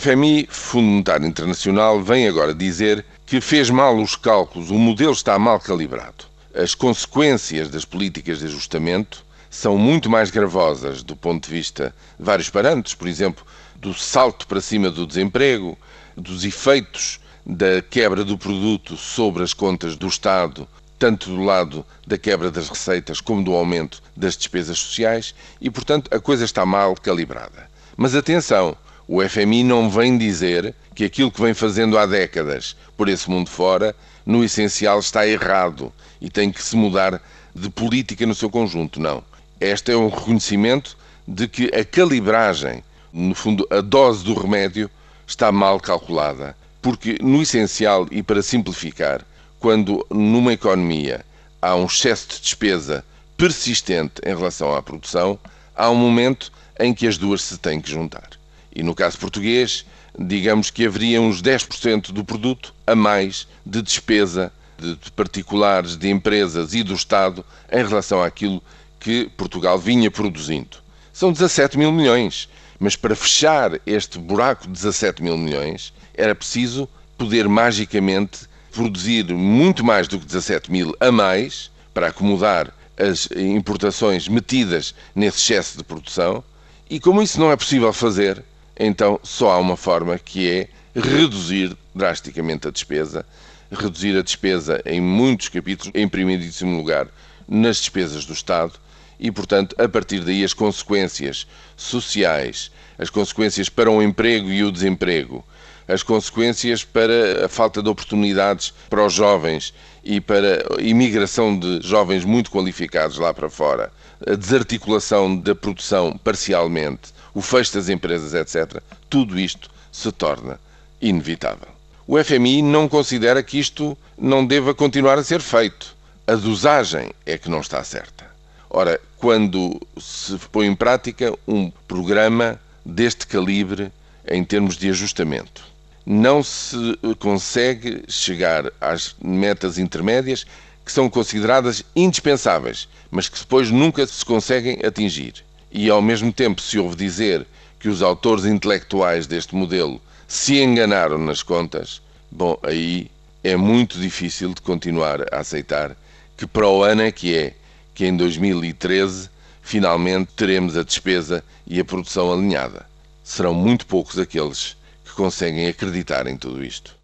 FMI, Fundo Monetário Internacional, vem agora dizer que fez mal os cálculos, o modelo está mal calibrado. As consequências das políticas de ajustamento são muito mais gravosas do ponto de vista de vários parâmetros, por exemplo, do salto para cima do desemprego, dos efeitos da quebra do produto sobre as contas do Estado, tanto do lado da quebra das receitas como do aumento das despesas sociais, e, portanto, a coisa está mal calibrada. Mas atenção, o FMI não vem dizer que aquilo que vem fazendo há décadas por esse mundo fora, no essencial, está errado e tem que se mudar de política no seu conjunto. Não. Este é um reconhecimento de que a calibragem, no fundo, a dose do remédio, está mal calculada. Porque, no essencial e para simplificar, quando numa economia há um excesso de despesa persistente em relação à produção, há um momento em que as duas se têm que juntar. E no caso português, digamos que haveria uns 10% do produto a mais de despesa de particulares, de empresas e do Estado em relação àquilo que Portugal vinha produzindo. São 17 mil milhões, mas para fechar este buraco de 17 mil milhões era preciso poder magicamente produzir muito mais do que 17 mil a mais para acomodar as importações metidas nesse excesso de produção. E como isso não é possível fazer, então só há uma forma que é reduzir drasticamente a despesa, reduzir a despesa em muitos capítulos, em primeiríssimo lugar nas despesas do Estado, e, portanto, a partir daí as consequências sociais, as consequências para o emprego e o desemprego, as consequências para a falta de oportunidades para os jovens e para a imigração de jovens muito qualificados lá para fora, a desarticulação da produção parcialmente, o fecho das empresas, etc., tudo isto se torna inevitável. O FMI não considera que isto não deva continuar a ser feito. A dosagem é que não está certa. Ora, quando se põe em prática um programa deste calibre em termos de ajustamento, não se consegue chegar às metas intermédias que são consideradas indispensáveis, mas que depois nunca se conseguem atingir e ao mesmo tempo se ouve dizer que os autores intelectuais deste modelo se enganaram nas contas, bom, aí é muito difícil de continuar a aceitar que para o ano é que é, que em 2013 finalmente teremos a despesa e a produção alinhada. Serão muito poucos aqueles conseguem acreditar em tudo isto.